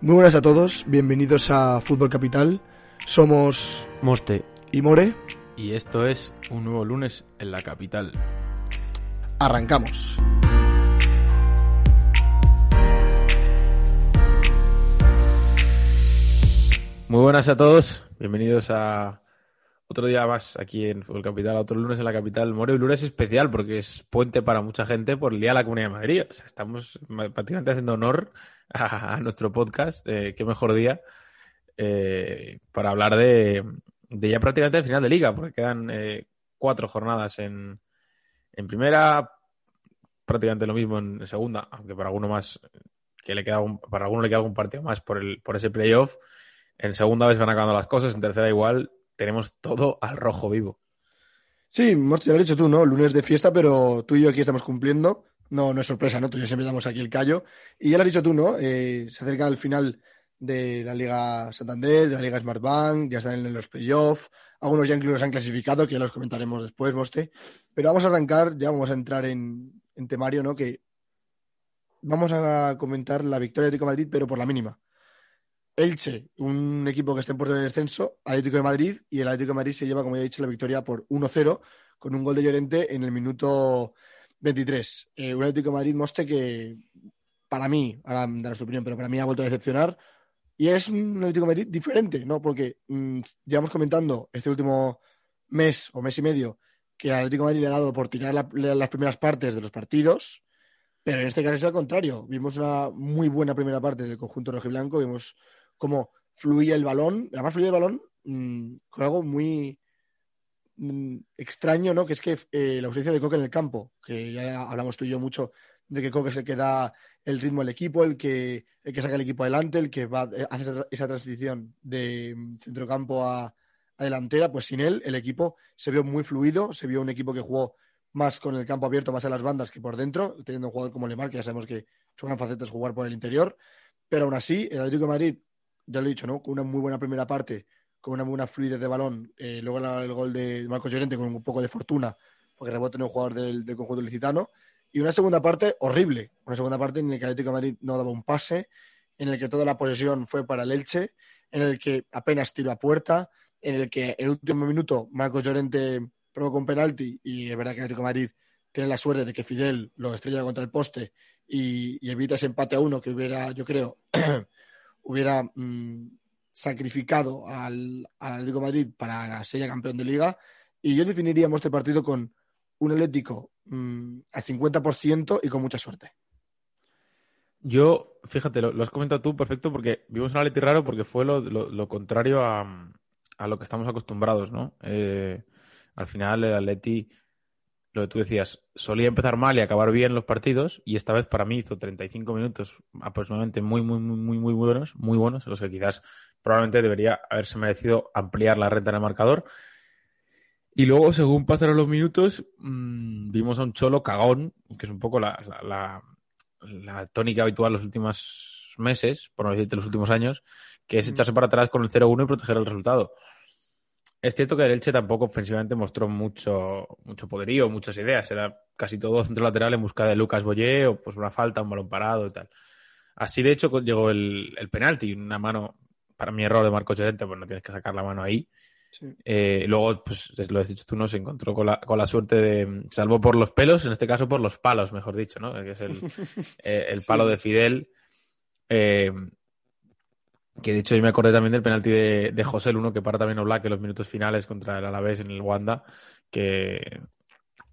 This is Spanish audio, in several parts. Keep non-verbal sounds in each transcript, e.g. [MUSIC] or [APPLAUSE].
muy buenas a todos, bienvenidos a Fútbol Capital. Somos Moste y More. Y esto es un nuevo lunes en la capital. Arrancamos. Muy buenas a todos, bienvenidos a otro día más aquí en Fútbol Capital, otro lunes en la capital. More, y lunes especial porque es puente para mucha gente por el Día de la Comunidad de Madrid. O sea, estamos prácticamente haciendo honor [LAUGHS] a, nuestro podcast. Eh, qué mejor día eh, para hablar de, ya prácticamente el final de liga, porque quedan eh, cuatro jornadas en, en primera, prácticamente lo mismo en segunda, aunque para alguno más que le queda para alguno le queda algún partido más por el por ese playoff. En segunda vez van acabando las cosas, en tercera igual tenemos todo al rojo vivo. Sí, ya lo has dicho tú, ¿no? Lunes de fiesta, pero tú y yo aquí estamos cumpliendo. No, no es sorpresa, ¿no? Tú y yo siempre damos aquí el callo. Y ya lo has dicho tú, ¿no? Eh, se acerca el final de la Liga Santander, de la Liga Smartbank, ya están en los playoffs. Algunos ya incluso se han clasificado, que ya los comentaremos después, Moste. Pero vamos a arrancar, ya vamos a entrar en, en temario, ¿no? Que vamos a comentar la victoria de Atlético Madrid, pero por la mínima. Elche, un equipo que está en puerto de descenso, Atlético de Madrid, y el Atlético de Madrid se lleva, como ya he dicho, la victoria por 1-0 con un gol de Llorente en el minuto 23. Eh, un Atlético de Madrid Moste que, para mí, ahora darás tu opinión, pero para mí ha vuelto a decepcionar. Y es un Atlético de Madrid diferente, ¿no? Porque mm, llevamos comentando este último mes o mes y medio que Atlético de Madrid le ha dado por tirar las primeras partes de los partidos, pero en este caso es al contrario. Vimos una muy buena primera parte del conjunto rojiblanco, vimos cómo fluía el balón, además fluía el balón mm, con algo muy mm, extraño, ¿no? Que es que eh, la ausencia de Coque en el campo, que ya hablamos tú y yo mucho de que Coque es el que da el ritmo al equipo, el que, el que saca el equipo adelante, el que va, eh, hace esa, transición de mm, centrocampo a, a delantera, pues sin él el equipo se vio muy fluido, se vio un equipo que jugó más con el campo abierto, más en las bandas que por dentro, teniendo un jugador como Lemar, que ya sabemos que su gran faceta es jugar por el interior. Pero aún así, el Atlético de Madrid ya lo he dicho, ¿no? Con una muy buena primera parte, con una buena fluidez de balón, eh, luego el gol de Marcos Llorente con un poco de fortuna, porque rebote en un jugador del, conjunto licitano, y una segunda parte horrible, una segunda parte en la que el Atlético Madrid no daba un pase, en el que toda la posesión fue para el Elche, en el que apenas tiró a puerta, en el que en el último minuto Marcos Llorente provocó un penalti y es verdad que el Atlético Madrid tiene la suerte de que Fidel lo estrella contra el poste y evita ese empate a uno que hubiera, yo creo, [CLEARS THROAT] hubiera mm, sacrificado al, Atlético Madrid para ser campeón de liga. Y yo definiríamos este partido con un Atlético mm, al 50% y con mucha suerte. Yo, fíjate, lo, has comentado tú perfecto porque vimos un Atleti raro porque fue lo, contrario a, a, lo que estamos acostumbrados, ¿no? Eh, al final el Atleti lo que tú decías, solía empezar mal y acabar bien los partidos, y esta vez para mí hizo 35 minutos aproximadamente muy, muy, muy, muy, muy buenos, muy buenos, en los que quizás probablemente debería haberse merecido ampliar la renta en el marcador. Y luego, según pasaron los minutos, mmm, vimos a un cholo cagón, que es un poco la, tónica habitual los últimos meses, por no decirte los últimos años, que es echarse para atrás con el 0-1 y proteger el resultado. Es cierto que el Elche tampoco ofensivamente mostró mucho, mucho poderío, muchas ideas. Era casi todo [LAUGHS] centro lateral en busca de Lucas Boyé o pues una falta, un balón parado y tal. Así de hecho llegó el, el penalti, una mano, para mi error de Marco Llorente, pues no tienes que sacar la mano ahí. Eh, luego, pues lo has dicho tú, no se encontró con la, con la suerte de, salvo por los pelos, en este caso por los palos, mejor dicho, ¿no? Que es el, [LAUGHS] eh, el palo de Fidel. Eh, que de hecho yo me acordé también del penalti de, de José Luno que para también Oblak en los minutos finales contra el Alavés en el Wanda, que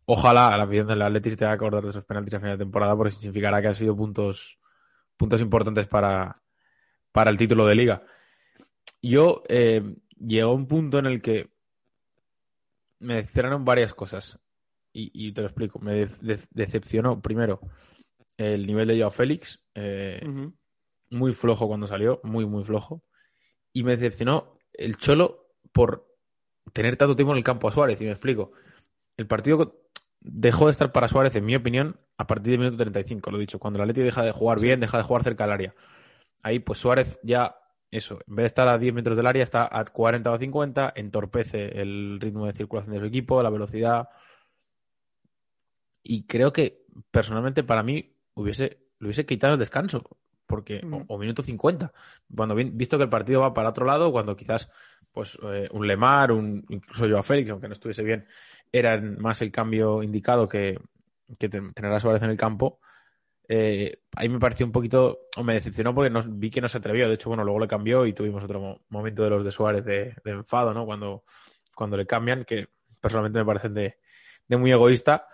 ojalá a la afición del Atlético te va a acordar de esos penaltis a final de temporada porque significará que han sido puntos, puntos importantes para, para el título de liga. Yo eh, llegó un punto en el que me decepcionaron varias cosas y, y te lo explico. Me decepcionó primero el nivel de Joao Félix. Eh, muy flojo cuando salió, muy, muy flojo. Y me decepcionó el Cholo por tener tanto tiempo en el campo a Suárez. Y me explico. El partido dejó de estar para Suárez, en mi opinión, a partir del minuto 35, lo he dicho. Cuando el Atleti deja de jugar bien, deja de jugar cerca del área. Ahí, pues Suárez ya, eso, en vez de estar a 10 metros del área, está a 40 o 50, entorpece el ritmo de circulación de su equipo, la velocidad. Y creo que, personalmente, para mí, hubiese, le hubiese quitado el descanso porque mm. o, minuto 50. Cuando visto que el partido va para otro lado, cuando quizás pues eh, un Lemar, un incluso yo a Félix, aunque no estuviese bien, era más el cambio indicado que, tener a Suárez en el campo. Eh, ahí me pareció un poquito, o me decepcionó porque no, vi que no se atrevió. De hecho, bueno, luego le cambió y tuvimos otro momento de los de Suárez de, enfado, ¿no? Cuando, cuando le cambian, que personalmente me parecen de, de muy egoísta.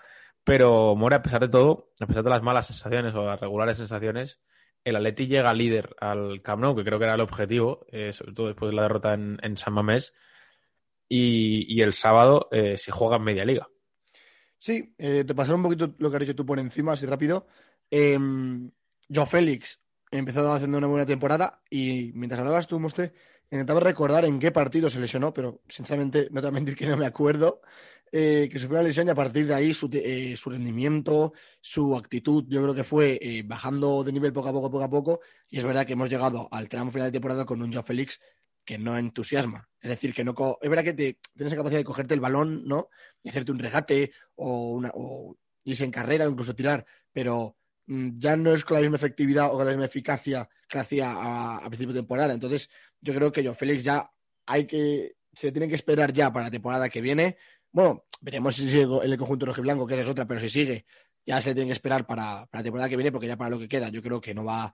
Pero More, a pesar de todo, a pesar de las malas sensaciones o las regulares sensaciones, el Atleti llega líder al Camp Nou, que creo que era el objetivo, eh, sobre todo después de la derrota en, San Mamés, y, el sábado eh, se juega en media liga. Sí, eh, te pasaré un poquito lo que has dicho tú por encima, así rápido. Eh, Joe Félix empezó haciendo una buena temporada y mientras hablabas tú, Moste, intentaba recordar en qué partido se lesionó, pero sinceramente no te voy a mentir que no me acuerdo. Eh, que sufrió la lesión y a partir de ahí su, eh, su rendimiento, su actitud, yo creo que fue eh, bajando de nivel poco a poco, poco a poco. Y es verdad que hemos llegado al tramo final de temporada con un Joao Félix que no entusiasma. Es decir, que no es verdad que te, tienes la capacidad de cogerte el balón, ¿no? Y hacerte un regate o, una, o irse en carrera incluso tirar, pero mm, ya no es con la misma efectividad o con la misma eficacia que hacía a, a principio de temporada. Entonces, yo creo que Joao Félix ya hay que, se tiene que esperar ya para la temporada que viene bueno, veremos. si sigue en el conjunto rojiblanco, que es otra, pero si sigue, ya se tiene que esperar para, la temporada que viene, porque ya para lo que queda, yo creo que no va,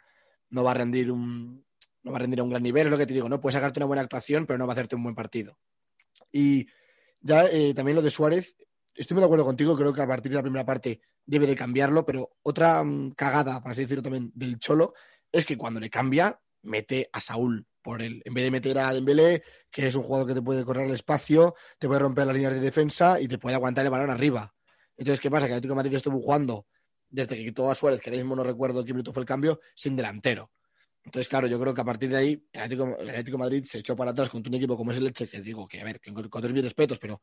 no va a rendir un no va a rendir a un gran nivel, es lo que te digo, no puedes sacarte una buena actuación, pero no va a hacerte un buen partido. Y ya eh, también lo de Suárez, estoy muy de acuerdo contigo, creo que a partir de la primera parte debe de cambiarlo, pero otra mm, cagada, para así decirlo también, del Cholo, es que cuando le cambia, mete a Saúl por él. En vez de meter a Dembélé, que es un jugador que te puede correr el espacio, te puede romper las líneas de defensa y te puede aguantar el balón arriba. Entonces, ¿qué pasa? Que el Atlético de Madrid estuvo jugando desde que quitó a Suárez, que ahora mismo no recuerdo qué minuto fue el cambio, sin delantero. Entonces, claro, yo creo que a partir de ahí el Atlético, de Madrid se echó para atrás contra un equipo como es el Leche, que digo que, a ver, que con, todos mis respetos, pero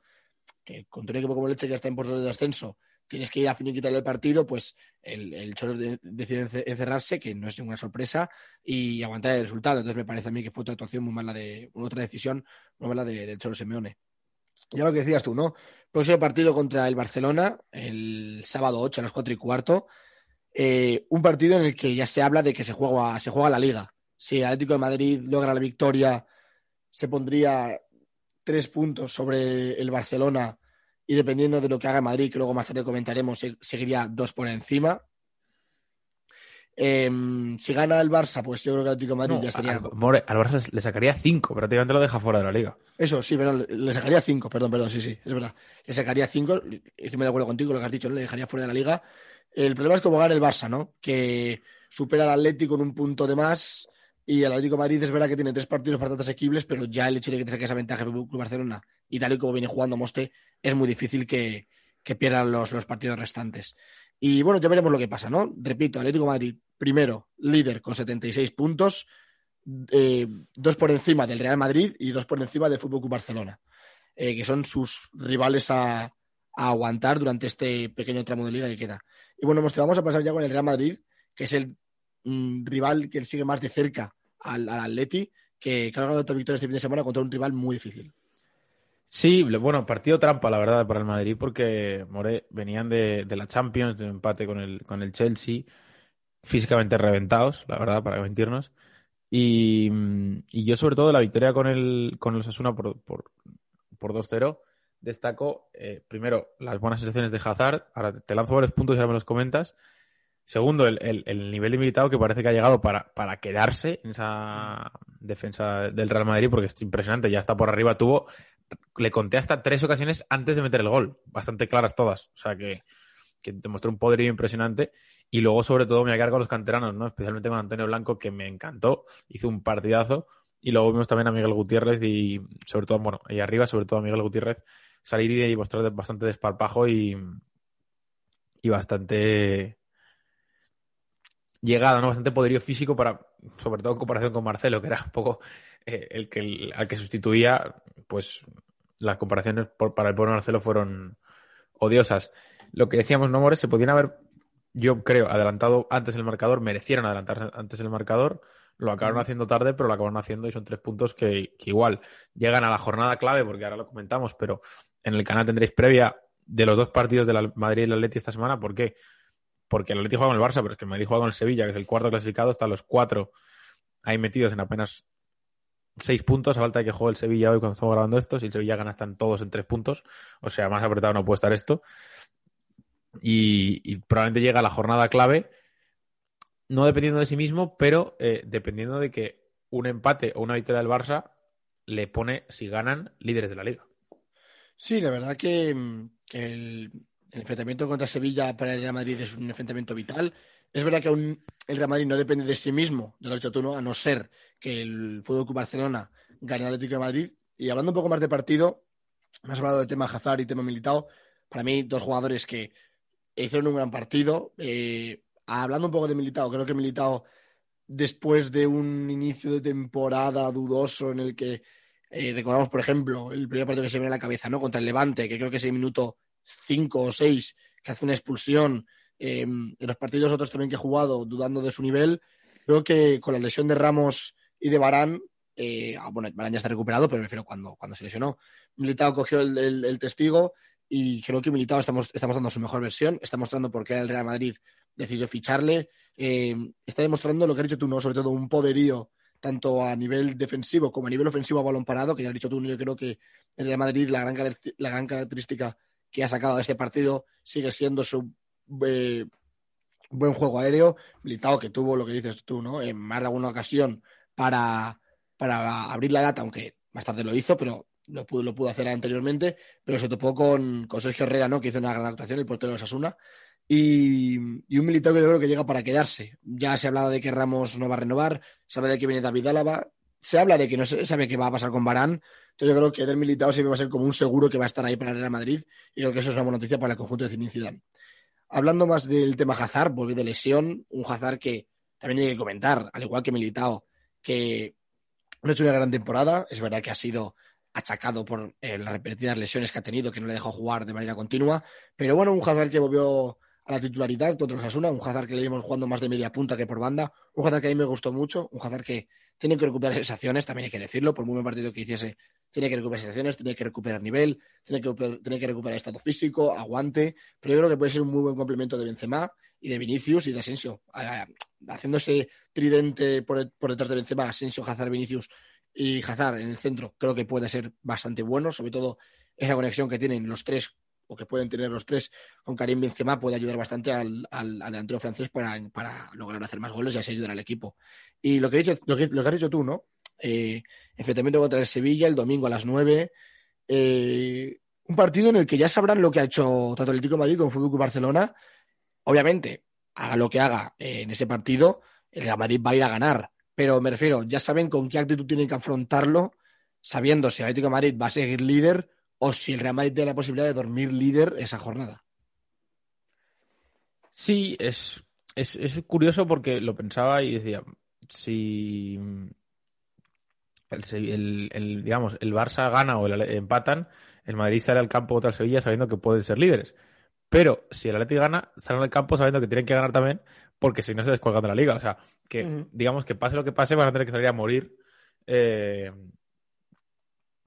que contra un equipo como el Leche que está en puesto de ascenso tienes que ir a finiquitar el partido, pues el, el decide encerrarse, que no es ninguna sorpresa, y aguantar el resultado. Entonces me parece a mí que fue otra actuación muy mala de, otra decisión muy mala de, del Cholo Simeone. Ya lo que decías tú, ¿no? Próximo partido contra el Barcelona, el sábado 8 a las 4 y cuarto. Eh, un partido en el que ya se habla de que se juega, se juega la liga. Si Atlético de Madrid logra la victoria, se pondría tres puntos sobre el Barcelona y dependiendo de lo que haga Madrid, que luego más tarde comentaremos, seguiría dos por encima. Em, si gana el Barça, pues yo creo que el Atlético Madrid ya sería. Al, al Barça le sacaría cinco, prácticamente lo deja fuera de la liga. Eso, sí, perdón, le sacaría cinco, perdón, perdón, sí, sí, es verdad. Le sacaría cinco, estoy de acuerdo contigo, lo que has dicho, le dejaría fuera de la liga. El problema es cómo gana el Barça, ¿no? Que supera al Atlético en un punto de más y el Atlético Madrid es verdad que tiene tres partidos bastante asequibles, pero ya el hecho de que te saque esa ventaja el Club Barcelona y tal y como viene jugando Moste, es muy difícil que, pierdan los, partidos restantes. Y bueno, ya veremos lo que pasa, ¿no? Repito, Atlético Madrid, primero, líder con 76 puntos, eh, dos por encima del Real Madrid y dos por encima del Fútbol Club Barcelona, eh, que son sus rivales a, a, aguantar durante este pequeño tramo de liga que queda. Y bueno, Moste, vamos a pasar ya con el Real Madrid, que es el rival que sigue más de cerca al, Atleti, que, ha ganado otra victoria este fin de semana contra un rival muy difícil. Sí, bueno, partido trampa, la verdad, para el Madrid, porque More venían de, la Champions, de un empate con el, con el Chelsea, físicamente reventados, la verdad, para mentirnos. Y, yo, sobre todo, la victoria con el, con el Osasuna por, por, por 2-0, destaco, eh, primero, las buenas sensaciones de Hazard. Ahora te lanzo varios puntos y ya me los comentas. Segundo, el, el, el, nivel limitado que parece que ha llegado para, para quedarse en esa defensa del Real Madrid, porque es impresionante, ya está por arriba. Tuvo, le conté hasta tres ocasiones antes de meter el gol, bastante claras todas. O sea que, que demostró un poderío impresionante. Y luego, sobre todo, me cargo a los canteranos, ¿no? Especialmente con Antonio Blanco, que me encantó, hizo un partidazo. Y luego vimos también a Miguel Gutiérrez y, sobre todo, bueno, ahí arriba, sobre todo a Miguel Gutiérrez, salir y mostrar bastante desparpajo y, y bastante llegada, ¿no? Bastante poderío físico para, sobre todo en comparación con Marcelo, que era un poco eh, el que al que sustituía, pues las comparaciones para el pobre Marcelo fueron odiosas. Lo que decíamos, no More, se podían haber, yo creo, adelantado antes el marcador, merecieron adelantar antes el marcador, lo acabaron haciendo tarde, pero lo acabaron haciendo y son tres puntos que, igual llegan a la jornada clave, porque ahora lo comentamos, pero en el canal tendréis previa de los dos partidos de la Madrid y el Atleti esta semana. ¿Por qué? Porque el Atleti juega con el Barça, pero es que el Madrid juega con el Sevilla, que es el cuarto clasificado, están los cuatro ahí metidos en apenas seis puntos, a falta de que juegue el Sevilla hoy cuando estamos grabando esto. Si el Sevilla gana, están todos en tres puntos. O sea, más apretado no puede estar esto. Y, probablemente llega la jornada clave, no dependiendo de sí mismo, pero eh, dependiendo de que un empate o una victoria del Barça le pone, si ganan, líderes de la liga. Sí, la verdad que, el, enfrentamiento contra Sevilla para el Real Madrid es un enfrentamiento vital. Es verdad que aún el Real Madrid no depende de sí mismo, de lo hecho tú. A no ser que el Fútbol Club Barcelona gane el Atlético de Madrid. Y hablando un poco más de partido, me hablado de tema Hazard y tema Militao. Para mí, dos jugadores que hicieron un gran partido. Eh, hablando un poco de Militao, creo que Militao, después de un inicio de temporada dudoso en el que eh, recordamos, por ejemplo, el primer partido que se viene a la cabeza, ¿no? Contra el Levante, que creo que es el minuto 5 o 6, que hace una expulsión. Eh, en los partidos otros también que he jugado, dudando de su nivel, creo que con la lesión de Ramos y de Barán, eh, ah, bueno, Barán ya está recuperado, pero me refiero cuando, cuando se lesionó. Militao cogió el, testigo y creo que Militao estamos, estamos dando su mejor versión, está mostrando por qué el Real Madrid decidió ficharle, eh, está demostrando lo que has dicho tú, ¿no? Sobre todo un poderío tanto a nivel defensivo como a nivel ofensivo a balón parado, que ya has dicho tú, yo creo que en el Real Madrid la gran característica que ha sacado de este partido sigue siendo su eh, buen juego aéreo, militado que tuvo lo que dices tú, ¿no? En más de alguna ocasión para, para abrir la lata, aunque más tarde lo hizo, pero lo pudo, lo pudo hacer anteriormente, pero se topó con, con Sergio Herrera, ¿no? Que hizo una gran actuación, el portero de Sasuna, y, un militar que yo creo que llega para quedarse. Ya se ha hablado de que Ramos no va a renovar, se habla de que viene David Álava, se habla de que no se sabe qué va a pasar con Barán. Entonces yo creo que del militado siempre va a ser como un seguro que va a estar ahí para el Real Madrid y creo que eso es una buena noticia para el conjunto de Zinedine Zidane. Hablando más del tema Hazard, volví de lesión, un Hazard que también hay que comentar, al igual que Militao, que no ha hecho una gran temporada, es verdad que ha sido achacado por eh, las repetidas lesiones que ha tenido, que no le dejó jugar de manera continua, pero bueno, un Hazard que volvió a la titularidad contra Osasuna, un Hazard que le vimos jugando más de media punta que por banda, un Hazard que a mí me gustó mucho, un Hazard que tiene que recuperar sensaciones, también hay que decirlo, por muy buen partido que hiciese, tiene que recuperar sensaciones, tiene que recuperar nivel, tiene que, tiene que recuperar estado físico, aguante, pero yo creo que puede ser un muy buen complemento de Benzema y de Vinicius y de Asensio, haciendo ese tridente por, por detrás de Benzema, Asensio, Hazard, Vinicius y Hazard en el centro, creo que puede ser bastante bueno, sobre todo esa conexión que tienen los tres o que pueden tener los tres con Karim Benzema puede ayudar bastante al, al, delantero francés para, para, lograr hacer más goles y así ayudar al equipo. Y lo que, que, lo que has dicho tú, ¿no? Eh, enfrentamiento contra el Sevilla el domingo a las 9. Eh, un partido en el que ya sabrán lo que ha hecho tanto el Atlético Madrid como el Fútbol Barcelona. Obviamente, haga lo que haga en ese partido, el Real Madrid va a ir a ganar. Pero me refiero, ya saben con qué actitud tienen que afrontarlo, sabiendo si el Atlético Madrid va a seguir líder o si el Real Madrid tiene la posibilidad de dormir líder esa jornada. Sí, es, es, curioso porque lo pensaba y decía, si el, digamos, el Barça gana o el, empatan, el Madrid sale al campo contra el Sevilla sabiendo que pueden ser líderes. Pero si el Atlético gana, salen al campo sabiendo que tienen que ganar también, porque si no se descuelgan de la liga. O sea, que digamos que pase lo que pase, van a tener que salir a morir eh,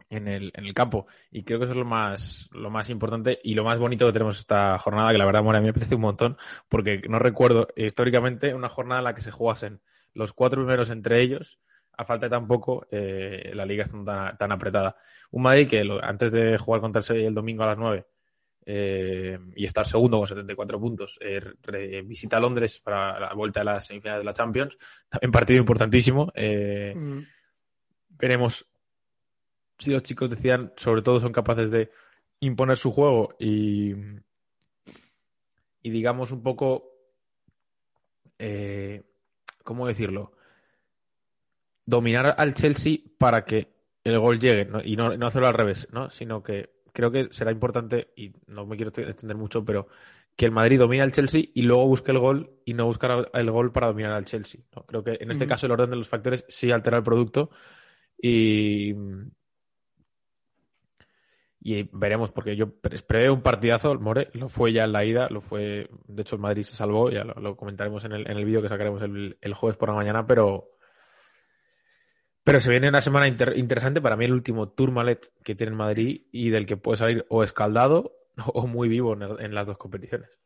en el, en el campo. Y creo que eso es lo más, lo más importante y lo más bonito que tenemos esta jornada, que la verdad, a mí me parece un montón, porque no recuerdo históricamente una jornada en la que se jugasen los cuatro primeros entre ellos, a falta de tan poco, eh, la liga está tan, tan, apretada. Un Madrid que antes de jugar contra el Sevilla el domingo a las nueve eh, y estar segundo con 74 puntos, eh, visita Londres para la vuelta de las semifinales de la Champions, también partido importantísimo. Mm. Veremos si los chicos decían, sobre todo son capaces de imponer su juego y, y digamos un poco, eh, ¿cómo decirlo? Dominar al Chelsea para que el gol llegue y no, no hacerlo al revés, ¿no? Sino que creo que será importante, y no me quiero extender mucho, pero que el Madrid domina al Chelsea y luego busque el gol y no buscar el gol para dominar al Chelsea. Creo que en este caso el orden de los factores sí altera el producto y, y veremos, porque yo esperé un partidazo, el More, lo fue ya en la ida, lo fue, de hecho el Madrid se salvó, ya lo, comentaremos en el, en el vídeo que sacaremos el, jueves por la mañana, pero, pero se viene una semana interesante para mí el último Tourmalet que tiene el Madrid y del que puede salir o escaldado [LAUGHS] o muy vivo en, las dos competiciones.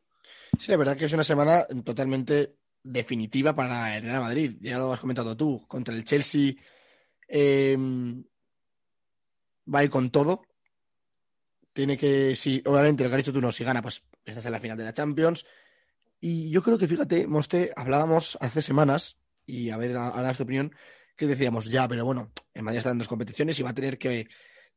Sí, la verdad que es una semana totalmente definitiva para el Real Madrid. Ya lo has comentado tú, contra el Chelsea eh, va a ir con todo tiene que, si, obviamente, lo que has dicho tú no, si gana, pues estás en la final de la Champions. Y yo creo que, fíjate, Moste, hablábamos hace semanas, y a ver, ahora tu opinión, que decíamos, ya, pero bueno, en Madrid están en dos competiciones y va a tener que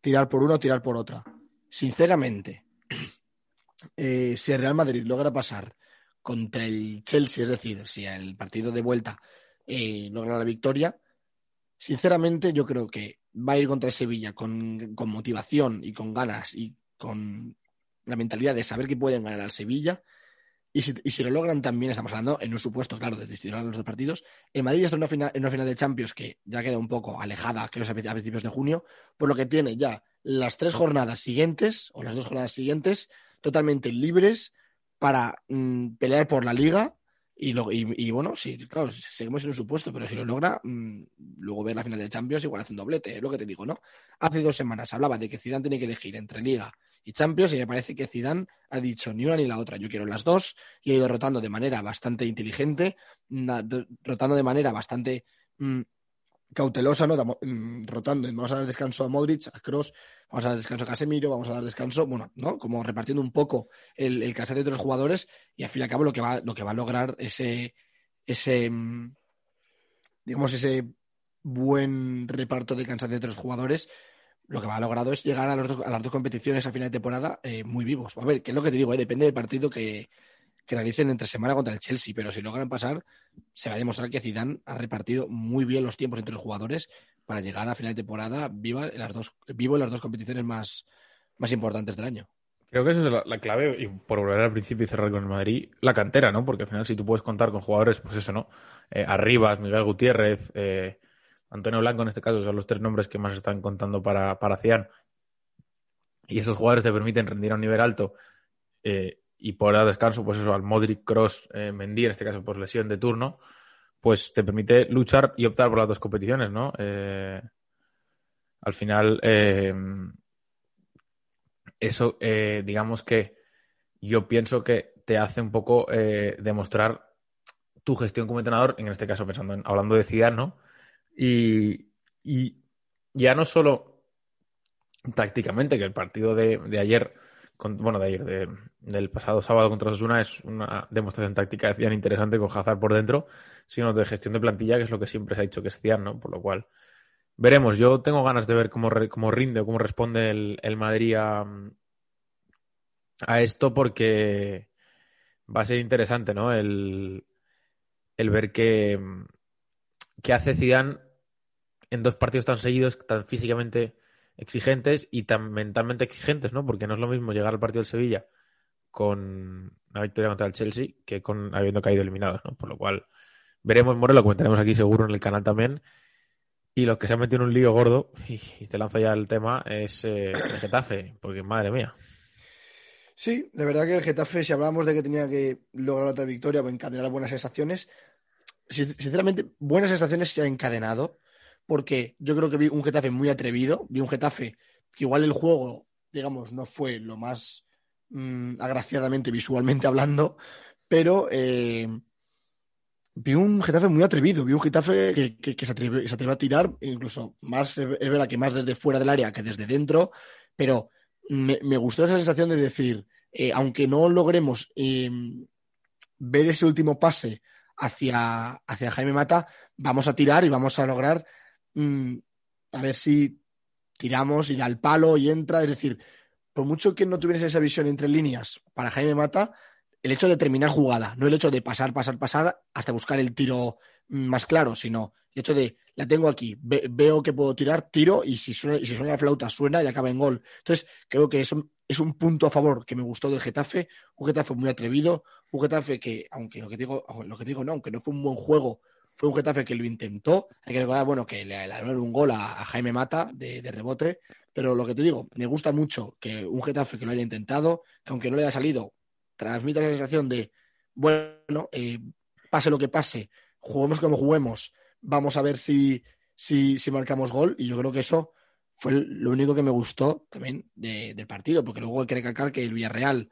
tirar por una o tirar por otra. Sinceramente, [CLEARS THROAT] eh, si el Real Madrid logra pasar contra el Chelsea, es decir, si el partido de vuelta eh, logra la victoria, sinceramente yo creo que va a ir contra el Sevilla con, con motivación y con ganas y con la mentalidad de saber que pueden ganar al Sevilla. Y si, lo logran también, estamos hablando en un supuesto, claro, de distribuir los dos partidos. El Madrid está en una, final, en una final de Champions que ya queda un poco alejada, creo a principios de junio, por lo que tiene ya las tres jornadas siguientes, o las dos jornadas siguientes, totalmente libres para mm, pelear por la liga y, lo, y, bueno, sí, claro, seguimos en un supuesto, pero si lo logra, mm, luego ver la final de Champions igual hace un doblete, es lo que te digo, ¿no? Hace dos semanas hablaba de que Zidane tiene que elegir entre Liga y Champions y me parece que Zidane ha dicho ni una ni la otra, yo quiero las dos y ha ido rotando de manera bastante inteligente, rotando de manera bastante mm, cautelosa, ¿no? Mm, rotando, vamos a dar descanso a Modric, a Cross, vamos a dar descanso a Casemiro, vamos a dar descanso, bueno, ¿no? Como repartiendo un poco el, el de otros jugadores y al fin y al cabo lo que va, lo que va a lograr ese, ese, mm, digamos, ese buen reparto de cansancio de otros jugadores, lo que va a logrado es llegar a, los a las dos competiciones a final de temporada eh, muy vivos. A ver, que es lo que te digo, eh, depende del partido que, que realicen entre semana contra el Chelsea, pero si logran pasar, se va a demostrar que Zidane ha repartido muy bien los tiempos entre los jugadores para llegar a final de temporada viva en las dos, vivo en las dos competiciones más, más importantes del año. Creo que esa es la, clave, y por volver al principio y cerrar con el Madrid, la cantera, ¿no? Porque al final si tú puedes contar con jugadores, pues eso, ¿no? Eh, Arribas, Miguel Gutiérrez, eh, Antonio Blanco en este caso, son los tres nombres que más están contando para, para Cian. Y esos jugadores te permiten rendir a un nivel alto eh, y por dar descanso, pues eso, al Modric, Cross, eh, Mendy, en este caso por lesión de turno, pues te permite luchar y optar por las dos competiciones, ¿no? Eh, al final, eso, digamos que yo pienso que te hace un poco demostrar tu gestión como entrenador, en este caso pensando en, hablando de Zidane, ¿no? Y, ya no solo tácticamente, que el partido de, de ayer bueno, de ayer, del pasado sábado contra Osasuna, es una demostración táctica de interesante con Hazard por dentro, sino de gestión de plantilla, que es lo que siempre se ha dicho que es Cian, ¿no? Por lo cual, veremos. Yo tengo ganas de ver cómo, cómo rinde o cómo responde el, el Madrid a, a, esto, porque va a ser interesante, ¿no? El, el ver qué, qué hace Zidane en dos partidos tan seguidos, tan físicamente exigentes y tan mentalmente exigentes, ¿no? Porque no es lo mismo llegar al partido del Sevilla con una victoria contra el Chelsea que con habiendo caído eliminados, ¿no? Por lo cual veremos, More, lo comentaremos aquí seguro en el canal también. Y los que se han metido en un lío gordo, y, te lanzo ya el tema, es eh, el Getafe, porque madre mía. Sí, de verdad que el Getafe, si hablábamos de que tenía que lograr otra victoria o encadenar buenas sensaciones, sinceramente, buenas sensaciones se ha encadenado porque yo creo que vi un Getafe muy atrevido, vi un Getafe que igual el juego, digamos, no fue lo más mm, agraciadamente visualmente hablando, pero eh, vi un Getafe muy atrevido, vi un Getafe que, se, atreve, a tirar, incluso más, es verdad que más desde fuera del área que desde dentro, pero me, gustó esa sensación de decir, eh, aunque no logremos eh, ver ese último pase hacia, hacia Jaime Mata, vamos a tirar y vamos a lograr Mm, a ver si tiramos y da el palo y entra. Es decir, por mucho que no tuvieras esa visión entre líneas para Jaime Mata, el hecho de terminar jugada, no el hecho de pasar, pasar, pasar hasta buscar el tiro más claro, sino el hecho de la tengo aquí, veo que puedo tirar, tiro y si, suena, y si suena la flauta suena y acaba en gol. Entonces, creo que eso es un punto a favor que me gustó del Getafe, un Getafe muy atrevido, un Getafe que, aunque lo que digo, lo que digo no, aunque no fue un buen juego, fue un Getafe que lo intentó. Hay que recordar, bueno, que le dieron un gol a, Jaime Mata de, rebote, pero lo que te digo, me gusta mucho que un Getafe que lo haya intentado, que aunque no le haya salido, transmita la sensación de, bueno, eh, pase lo que pase, juguemos como juguemos, vamos a ver si, si, si marcamos gol, y yo creo que eso fue lo único que me gustó también del partido, porque luego hay que recalcar que el Villarreal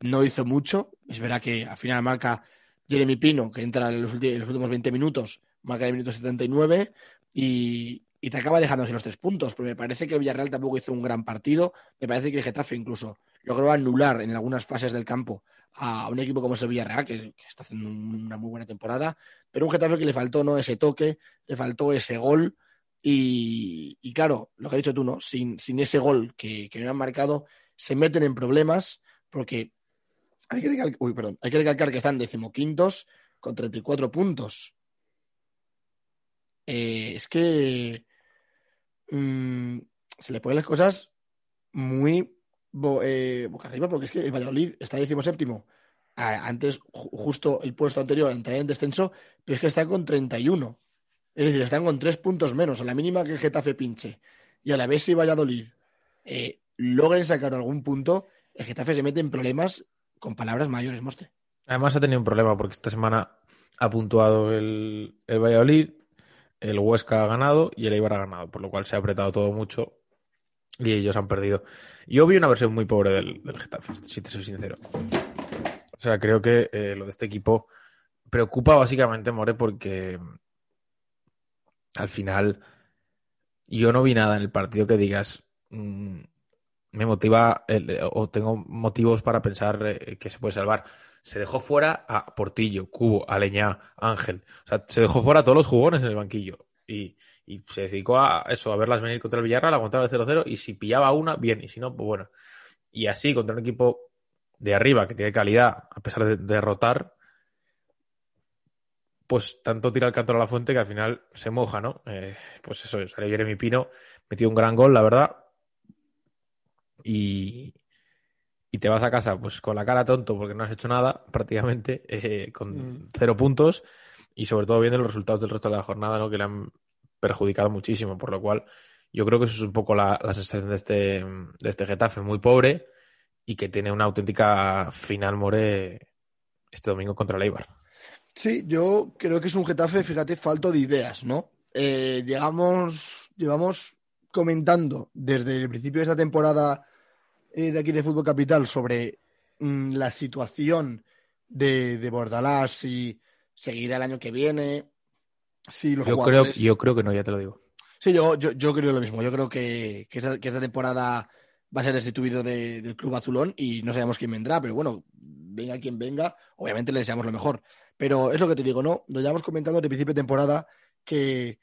no hizo mucho. Es verdad que al final marca Jeremy Pino, que entra en los, últimos 20 minutos, marca el minuto 79 y, y te acaba dejando los tres puntos. Pero me parece que el Villarreal tampoco hizo un gran partido. Me parece que el Getafe incluso logró anular en algunas fases del campo a un equipo como es el Villarreal, que, está haciendo una muy buena temporada. Pero un Getafe que le faltó ¿no? ese toque, le faltó ese gol y, claro, lo que has dicho tú, ¿no? Sin, ese gol que, que no han marcado, se meten en problemas porque hay que recalcar, uy, perdón, hay que, recalcar que están decimoquintos con 34 puntos. Eh, es que mm, se le ponen las cosas muy eh, boca arriba porque es que el Valladolid está decimoséptimo. Antes, justo el puesto anterior, entrar en descenso, pero es que está con 31. Es decir, están con tres puntos menos. A la mínima que Getafe pinche y a la vez si Valladolid eh, logren sacar algún punto, el Getafe se mete en problemas con palabras mayores, Mostre. Además ha tenido un problema porque esta semana ha puntuado el, el Valladolid, el Huesca ha ganado y el Eibar ha ganado, por lo cual se ha apretado todo mucho y ellos han perdido. Yo vi una versión muy pobre del, del Getafe, si te soy sincero. O sea, creo que eh, lo de este equipo preocupa básicamente, More, porque al final yo no vi nada en el partido que digas mm, me motiva o tengo motivos para pensar eh, que se puede salvar. Se dejó fuera a Portillo, Cubo, Aleñá, Ángel. O sea, se dejó fuera a todos los jugones en el banquillo. Y, se dedicó a eso, a verlas venir contra el Villarreal, aguantar el 0-0 y si pillaba una, bien, y si no, pues bueno. Y así, contra un equipo de arriba que tiene calidad, a pesar de derrotar, pues tanto tira el canto a la fuente que al final se moja, ¿no? Eh, pues eso, salió Jeremy Pino, metió un gran gol, la verdad. Y, y te vas a casa pues con la cara tonto porque no has hecho nada [LAUGHS] prácticamente, eh, con mm. cero puntos y sobre todo viendo los resultados del resto de la jornada, ¿no? Que le han perjudicado muchísimo, por lo cual yo creo que eso es un poco la, la sensación de este, de este Getafe, muy pobre y que tiene una auténtica final more este domingo contra el Eibar. Sí, yo creo que es un Getafe, fíjate, falto de ideas, ¿no? Eh, llegamos, llevamos comentando desde el principio de esta temporada eh, de aquí de Fútbol Capital sobre mm, la situación de, de Bordalás, si seguirá el año que viene, si los yo creo, yo creo que no, ya te lo digo. Sí, yo, yo, creo lo mismo. Yo creo que, que, esta, temporada va a ser destituido del club azulón y no sabemos quién vendrá, pero bueno, venga quien venga, obviamente le deseamos lo mejor. Pero es lo que te digo, ¿no? Lo llevamos comentando desde principio de temporada que,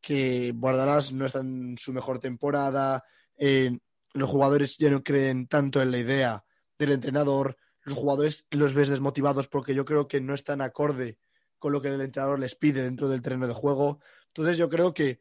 que Guardalás no está en su mejor temporada, eh, los jugadores ya no creen tanto en la idea del entrenador, los jugadores los ves desmotivados porque yo creo que no están acorde con lo que el entrenador les pide dentro del terreno de juego. Entonces yo creo que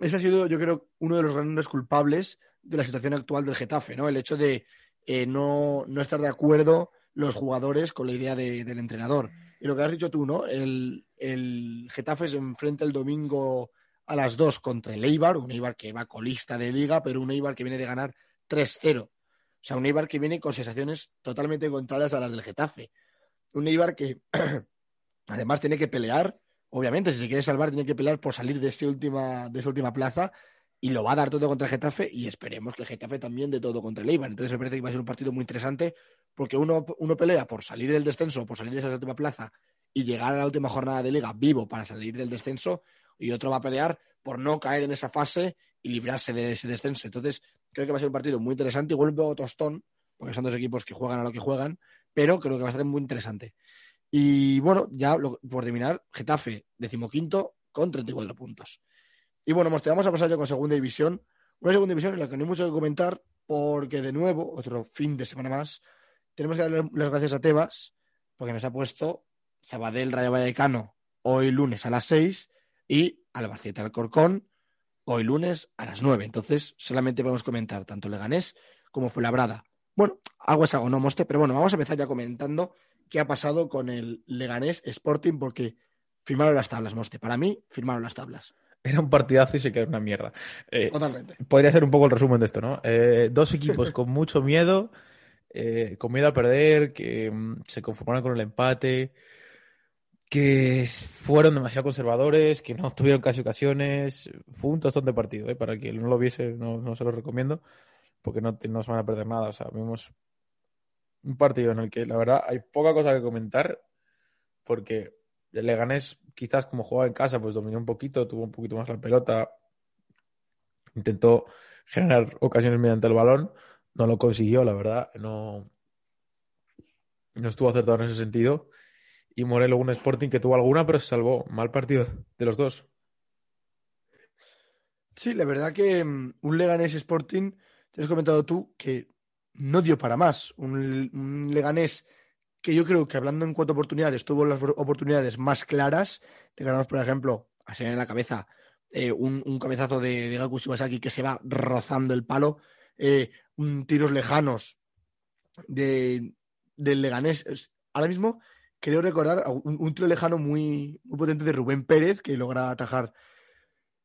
ese ha sido, yo creo, uno de los grandes culpables de la situación actual del Getafe, ¿no? El hecho de eh, no, no, estar de acuerdo los jugadores con la idea del entrenador. Y lo que has dicho tú, ¿no? El, el Getafe se enfrenta el domingo a las 2 contra el Eibar, un Eibar que va colista de liga, pero un Eibar que viene de ganar 3-0. O sea, un Eibar que viene con sensaciones totalmente contrarias a las del Getafe. Un Eibar que [CLEARS THROAT] además tiene que pelear, obviamente, si se quiere salvar, tiene que pelear por salir de, ese última, de esa última plaza y lo va a dar todo contra el Getafe y esperemos que el Getafe también dé todo contra el Eibar. Entonces me parece que va a ser un partido muy interesante porque uno, uno pelea por salir del descenso, por salir de esa última plaza y llegar a la última jornada de liga vivo para salir del descenso y otro va a pelear por no caer en esa fase y librarse de ese descenso. Entonces creo que va a ser un partido muy interesante, igual un poco tostón, porque son dos equipos que juegan a lo que juegan, pero creo que va a ser muy interesante. Y bueno, ya por terminar, Getafe, decimoquinto, con 34 puntos. Y bueno, vamos a pasar ya con segunda división. Una segunda división en la que no hay mucho que comentar, porque de nuevo, otro fin de semana más, tenemos que darle las gracias a Tebas, porque nos ha puesto Sabadell Rayo Vallecano hoy lunes a las 6 y Albacete Alcorcón, hoy lunes a las 9. Entonces, solamente podemos comentar tanto Leganés como Fuenlabrada. Bueno, algo es algo, no moste, pero bueno, vamos a empezar ya comentando qué ha pasado con el Leganés Sporting, porque firmaron las tablas, moste. Para mí, firmaron las tablas. Era un partidazo y se quedó una mierda. Eh, Totalmente. Podría ser un poco el resumen de esto, ¿no? Eh, dos equipos [LAUGHS] con mucho miedo, eh, con miedo a perder, que mm, se conformaron con el empate, que fueron demasiado conservadores, que no tuvieron casi ocasiones. Fue un tostón de partido, ¿eh? Para quien no lo viese, no, no se lo recomiendo, porque no, no se van a perder nada. O sea, vimos un partido en el que la verdad hay poca cosa que comentar, porque Leganés, quizás como jugaba en casa, pues dominó un poquito, tuvo un poquito más la pelota, intentó generar ocasiones mediante el balón, no lo consiguió, la verdad, no, no estuvo acertado en ese sentido. Y Morelos un Sporting que tuvo alguna, pero se salvó. Mal partido de los dos. Sí, la verdad que mm, un Leganés Sporting, te has comentado tú, que no dio para más. Un, Leganés que yo creo que hablando en cuanto a oportunidades, tuvo las oportunidades más claras. Te ganamos, por ejemplo, así en la cabeza, eh, un, un cabezazo de, Gaku Shibasaki que se va rozando el palo, eh, un tiros lejanos de, del Leganés. Ahora mismo creo recordar un, un tiro lejano muy, potente de Rubén Pérez, que logra atajar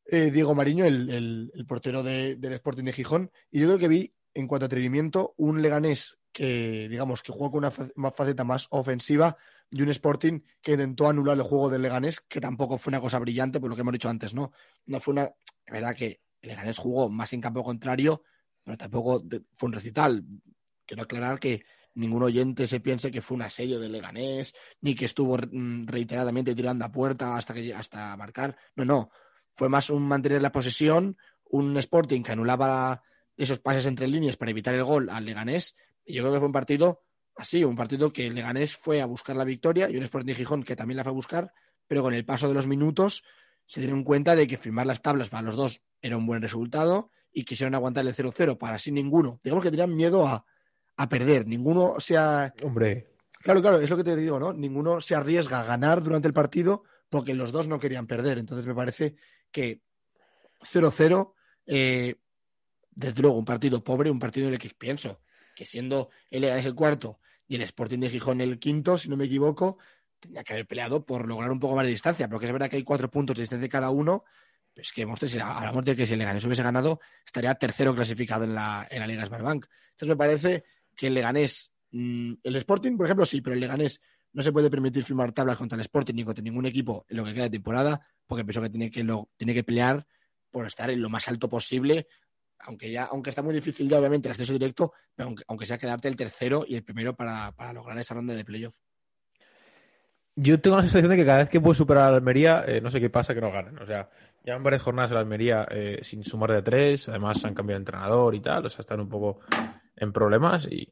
eh, Diego Mariño, el, portero de- del Sporting de Gijón. Y yo creo que vi, en cuanto a atrevimiento, un Leganés que, digamos, que jugó con una, fa- una faceta más ofensiva y un Sporting que intentó anular el juego del Leganés, que tampoco fue una cosa brillante, por lo que hemos dicho antes, ¿no? No fue una. Es verdad que el Leganés jugó más en campo contrario, pero tampoco fue un recital. Quiero aclarar que ningún oyente se piense que fue un asedio del Leganés, ni que estuvo mm, reiteradamente tirando a puerta hasta, que, hasta marcar. No, no. Fue más un mantener la posesión, un Sporting que anulaba esos pases entre líneas para evitar el gol al Leganés. Y yo creo que fue un partido así, un partido que el Leganés fue a buscar la victoria y un Sporting Gijón que también la fue a buscar, pero con el paso de los minutos se dieron cuenta de que firmar las tablas para los dos era un buen resultado y quisieron aguantar el 0-0 para así ninguno. Digamos que tenían miedo a, a perder. Ninguno se ha, Hombre, Claro, claro, es lo que te digo, ¿no? Ninguno se arriesga a ganar durante el partido porque los dos no querían perder. Entonces me parece que 0-0, eh, desde luego, un partido pobre, un partido en el que pienso que siendo el Leganés el cuarto y el Sporting de Gijón el quinto, si no me equivoco, tenía que haber peleado por lograr un poco más de distancia, porque es verdad que hay cuatro puntos de distancia cada uno. pero es que si hablamos de que si el Leganés hubiese ganado, estaría tercero clasificado en la, en la Liga Smartbank. Entonces me parece que el Leganés, mm, el Sporting, por ejemplo, sí, pero el Leganés no se puede permitir firmar tablas contra el Sporting ni contra ningún equipo en lo que queda de temporada, porque pienso que tiene que, lo, tiene que pelear por estar en lo más alto posible, aunque ya, aunque está muy difícil ya, obviamente, el acceso directo, pero aunque, aunque sea quedarte el tercero y el primero para, para lograr esa ronda de playoff. yo tengo la sensación de que cada vez que puedo superar a la Almería, eh, no sé qué pasa que no ganen. O sea, llevan varias jornadas en la Almería eh, sin sumar de tres, además han cambiado de entrenador y tal, o sea, están un poco en problemas y,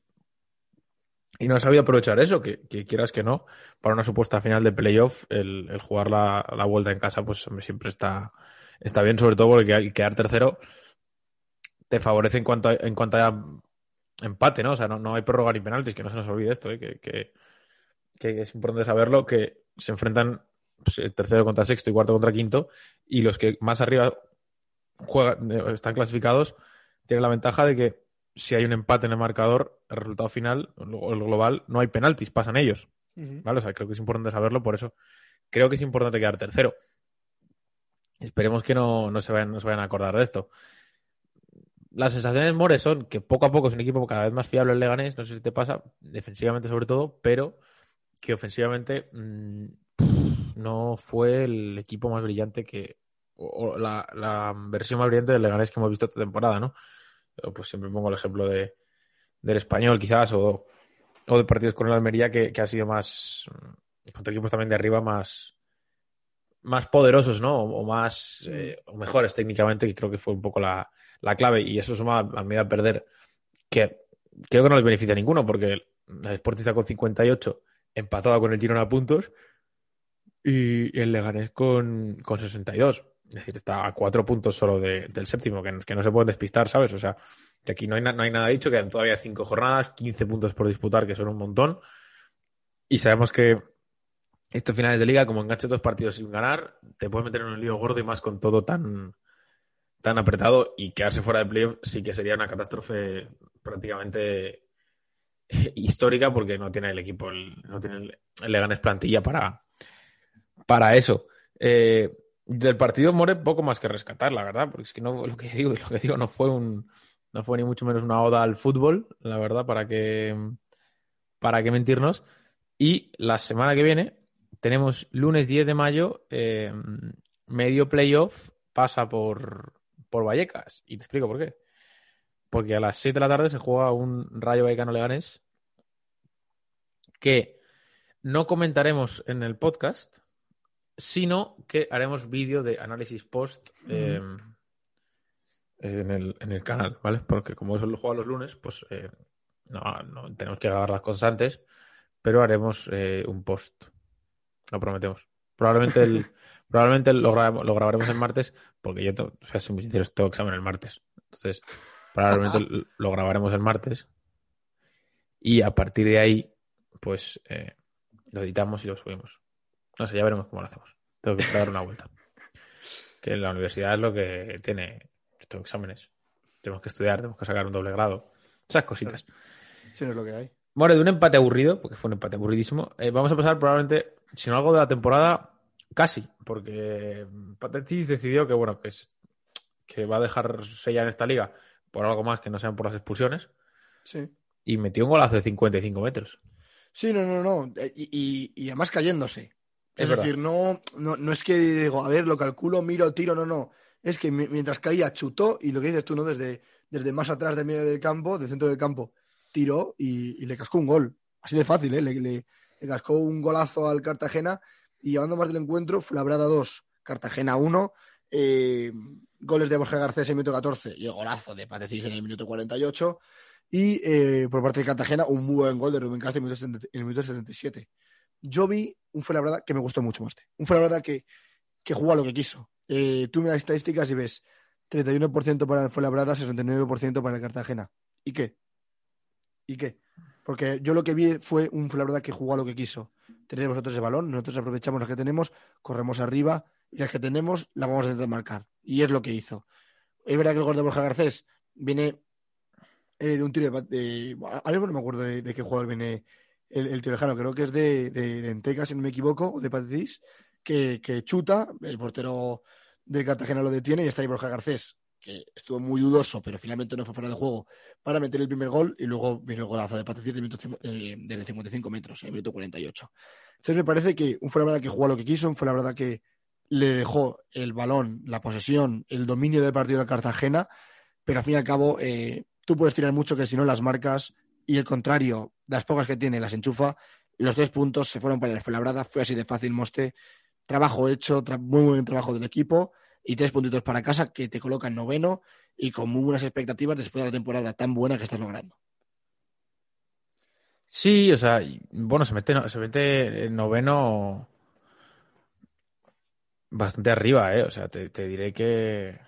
y no han sabido aprovechar eso, que, quieras que no, para una supuesta final de playoff, el, el jugar la, la vuelta en casa, pues siempre está, está bien, sobre todo porque el quedar tercero te favorece en cuanto a, en cuanto a empate, ¿no? O sea, no, no hay prórroga ni penaltis, que no se nos olvide esto, ¿eh? que, que, es importante saberlo, que se enfrentan pues, el tercero contra sexto y cuarto contra quinto, y los que más arriba juegan, eh, están clasificados tienen la ventaja de que si hay un empate en el marcador, el resultado final o el global, no hay penaltis, pasan ellos. ¿Vale? O sea, creo que es importante saberlo, por eso creo que es importante quedar tercero. Esperemos que no, no, se, vayan, no se vayan a acordar de esto. Las sensaciones More son que poco a poco es un equipo cada vez más fiable el Leganés, no sé si te pasa, defensivamente sobre todo, pero que ofensivamente mmm, no fue el equipo más brillante que. o, o la, la, versión más brillante del Leganés que hemos visto esta temporada, ¿no? Pues siempre pongo el ejemplo de, del español, quizás, o, o de partidos con el Almería que, que ha sido más. contra equipos también de arriba más más poderosos, ¿no? O, más eh, o mejores técnicamente, que creo que fue un poco la, la clave. Y eso suma a medida de perder, que creo que no les beneficia a ninguno, porque el Sporting está con 58, empatado con el Girona a puntos, y el Leganés con, con 62. Es decir, está a cuatro puntos solo de, del séptimo, que, que, no se pueden despistar, ¿sabes? O sea, que aquí no hay, no hay nada dicho, quedan todavía cinco jornadas, 15 puntos por disputar, que son un montón. Y sabemos que estos finales de liga, como enganche dos partidos sin ganar, te puedes meter en un lío gordo y más con todo tan, tan apretado y quedarse fuera de playoff sí que sería una catástrofe prácticamente histórica porque no tiene el equipo, no tiene el, Leganes plantilla para, para eso. Eh, del partido More poco más que rescatar, la verdad, porque es que no, lo que digo, [LAUGHS] lo que digo no fue un, no fue ni mucho menos una oda al fútbol, la verdad, para que, para que mentirnos. Y la semana que viene tenemos lunes 10 de mayo, eh, medio playoff pasa por, por Vallecas. Y te explico por qué. Porque a las 7 de la tarde se juega un Rayo Vallecano Leganés que no comentaremos en el podcast, sino que haremos vídeo de análisis post eh, en, el, canal, ¿vale? Porque como eso lo juego los lunes, pues eh, no, tenemos que grabar las cosas antes, pero haremos eh, un post. Lo prometemos. Probablemente el, [LAUGHS] probablemente lo, lo, grabaremos el martes, porque yo, o sea, soy muy sincero, tengo examen el martes. Entonces, probablemente [LAUGHS] lo grabaremos el martes. Y a partir de ahí, pues lo editamos y lo subimos. No sé, ya veremos cómo lo hacemos. Tengo que dar una vuelta. Que en la universidad es lo que tiene estos exámenes. Tenemos que estudiar, tenemos que sacar un doble grado. Esas cositas. Sí, no es lo que hay. Bueno, de un empate aburrido, porque fue un empate aburridísimo, eh, vamos a pasar probablemente, si no algo de la temporada, casi, porque Patetis decidió que, bueno, que, es, que va a dejar sellar en esta liga por algo más que no sean por las expulsiones. Sí. Y metió un golazo de 55 metros. Sí, no, no, no. Eh, y, y además cayéndose. Es, decir, no, no, es que digo, a ver, lo calculo, miro, tiro, no, no. Es que mientras caía, chutó y lo que dices tú, ¿no? Desde, desde más atrás de medio del campo, del centro del campo, tiró y, le cascó un gol. Así de fácil, ¿eh? Le, le, cascó un golazo al Cartagena y llevando más del encuentro, Flabrada 2, Cartagena 1, eh, goles de Borja Garcés en el minuto 14 y el golazo de Patecís en el minuto 48. Y eh, por parte de Cartagena, un muy buen gol de Rubén Castro en el minuto 77 yo vi un Fuenlabrada que me gustó mucho más. Un Fuenlabrada que, que jugó a lo que quiso. Eh, tú miras estadísticas y ves 31% para el Fuenlabrada, 69% para el Cartagena. ¿Y qué? ¿Y qué? Porque yo lo que vi fue un Fuenlabrada que jugó a lo que quiso. Tenéis vosotros el balón, nosotros aprovechamos las que tenemos, corremos arriba y las que tenemos las vamos a intentar marcar. Y es lo que hizo. Es verdad que el gol de Borja Garcés viene eh, de un tiro de... ahora no me acuerdo de, de qué jugador viene el, el creo que es de, de, Enteca, si no me equivoco, de Patís, que, que, chuta, el portero del Cartagena lo detiene y está ahí Borja Garcés, que estuvo muy dudoso, pero finalmente no fue fuera de juego, para meter el primer gol y luego viene el golazo de Patís de, de 55 metros, en el minuto 48. Entonces me parece que un verdad que jugó lo que quiso, un verdad que le dejó el balón, la posesión, el dominio del partido del Cartagena, pero al fin y al cabo eh, tú puedes tirar mucho que si no las marcas y el contrario, las pocas que tiene las enchufa. Los tres puntos se fueron para la Fuenlabrada, fue así de fácil, Moste. Trabajo hecho, muy buen trabajo del equipo y tres puntitos para casa que te colocan noveno y con muy buenas expectativas después de la temporada tan buena que estás logrando. Sí, o sea, bueno, se mete, se mete noveno bastante arriba, ¿eh? O sea, te, diré que,